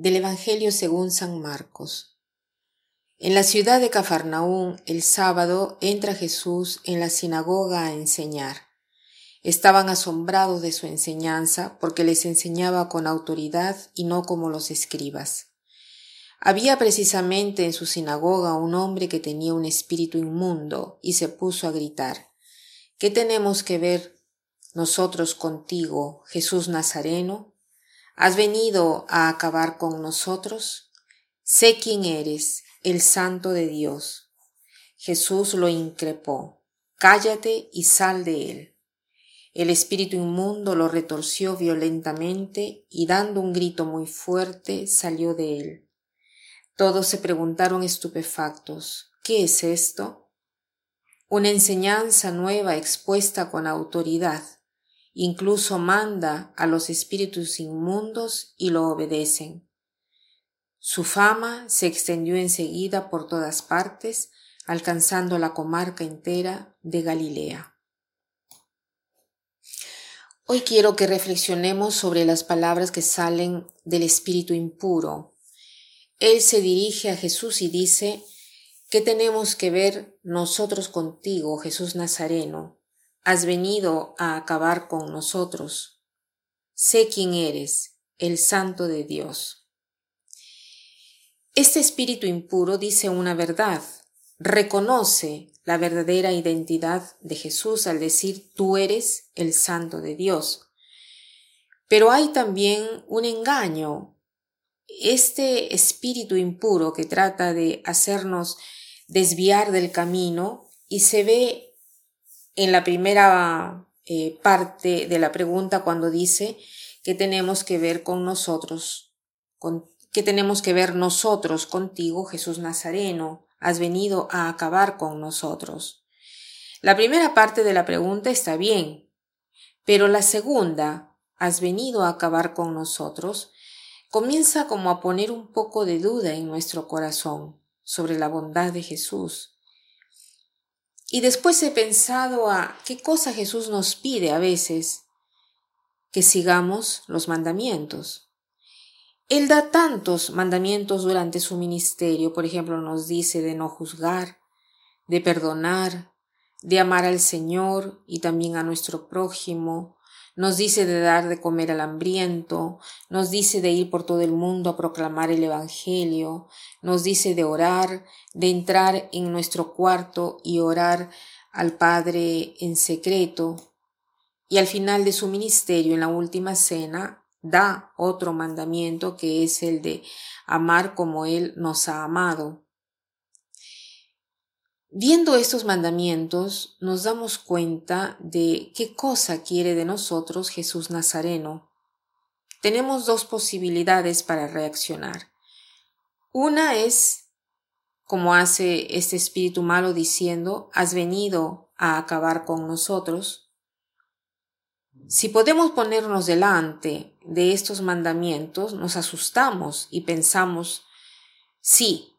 Del Evangelio según San Marcos. En la ciudad de Cafarnaún, el sábado, entra Jesús en la sinagoga a enseñar. Estaban asombrados de su enseñanza porque les enseñaba con autoridad y no como los escribas. Había precisamente en su sinagoga un hombre que tenía un espíritu inmundo y se puso a gritar, ¿Qué tenemos que ver nosotros contigo, Jesús Nazareno? ¿Has venido a acabar con nosotros? Sé quién eres, el santo de Dios. Jesús lo increpó. Cállate y sal de él. El espíritu inmundo lo retorció violentamente y dando un grito muy fuerte salió de él. Todos se preguntaron estupefactos, ¿qué es esto? Una enseñanza nueva expuesta con autoridad. Incluso manda a los espíritus inmundos y lo obedecen. Su fama se extendió enseguida por todas partes, alcanzando la comarca entera de Galilea. Hoy quiero que reflexionemos sobre las palabras que salen del espíritu impuro. Él se dirige a Jesús y dice, ¿qué tenemos que ver nosotros contigo, Jesús Nazareno? Has venido a acabar con nosotros. Sé quién eres, el Santo de Dios. Este espíritu impuro dice una verdad, reconoce la verdadera identidad de Jesús al decir tú eres el santo de Dios. Pero hay también un engaño. Este espíritu impuro que trata de hacernos desviar del camino y se ve en la primera eh, parte de la pregunta cuando dice que tenemos que ver con nosotros, ¿Qué tenemos que ver nosotros contigo, Jesús Nazareno? Has venido a acabar con nosotros. La primera parte de la pregunta está bien, pero la segunda, has venido a acabar con nosotros, comienza como a poner un poco de duda en nuestro corazón sobre la bondad de Jesús. Y después he pensado a qué cosa Jesús nos pide a veces, que sigamos los mandamientos. Él da tantos mandamientos durante su ministerio, por ejemplo, nos dice de no juzgar, de perdonar, de amar al Señor y también a nuestro prójimo, nos dice de dar de comer al hambriento, nos dice de ir por todo el mundo a proclamar el Evangelio, nos dice de orar, de entrar en nuestro cuarto y orar al Padre en secreto. Y al final de su ministerio, en la última cena, da otro mandamiento que es el de amar como Él nos ha amado. Viendo estos mandamientos nos damos cuenta de qué cosa quiere de nosotros Jesús Nazareno. Tenemos dos posibilidades para reaccionar. Una es, como hace este espíritu malo diciendo, has venido a acabar con nosotros, si podemos ponernos delante de estos mandamientos, nos asustamos y pensamos, sí,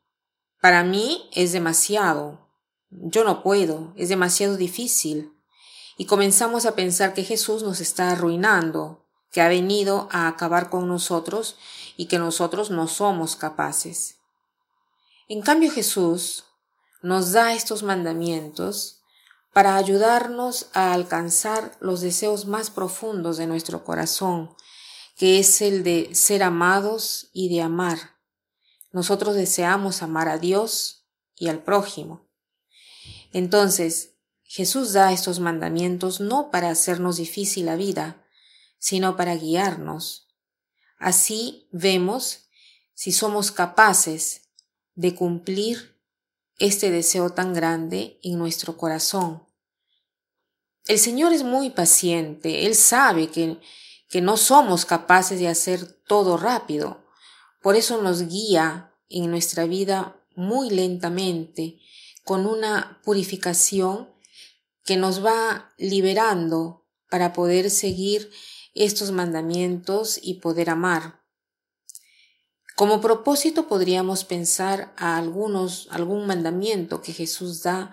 para mí es demasiado, yo no puedo, es demasiado difícil. Y comenzamos a pensar que Jesús nos está arruinando, que ha venido a acabar con nosotros y que nosotros no somos capaces. En cambio Jesús nos da estos mandamientos para ayudarnos a alcanzar los deseos más profundos de nuestro corazón, que es el de ser amados y de amar. Nosotros deseamos amar a Dios y al prójimo. Entonces, Jesús da estos mandamientos no para hacernos difícil la vida, sino para guiarnos. Así vemos si somos capaces de cumplir este deseo tan grande en nuestro corazón. El Señor es muy paciente, Él sabe que, que no somos capaces de hacer todo rápido, por eso nos guía en nuestra vida muy lentamente, con una purificación que nos va liberando para poder seguir estos mandamientos y poder amar. Como propósito podríamos pensar a algunos, algún mandamiento que Jesús da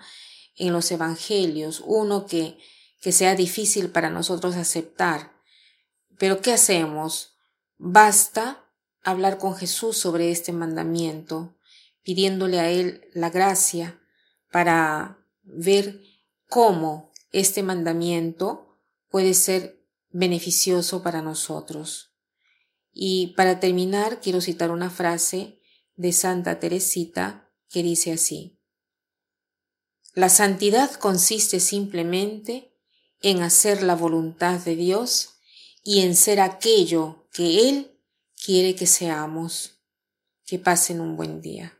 en los evangelios, uno que, que sea difícil para nosotros aceptar. Pero ¿qué hacemos? Basta hablar con Jesús sobre este mandamiento, pidiéndole a Él la gracia para ver cómo este mandamiento puede ser beneficioso para nosotros. Y para terminar, quiero citar una frase de Santa Teresita que dice así. La santidad consiste simplemente en hacer la voluntad de Dios y en ser aquello que Él quiere que seamos. Que pasen un buen día.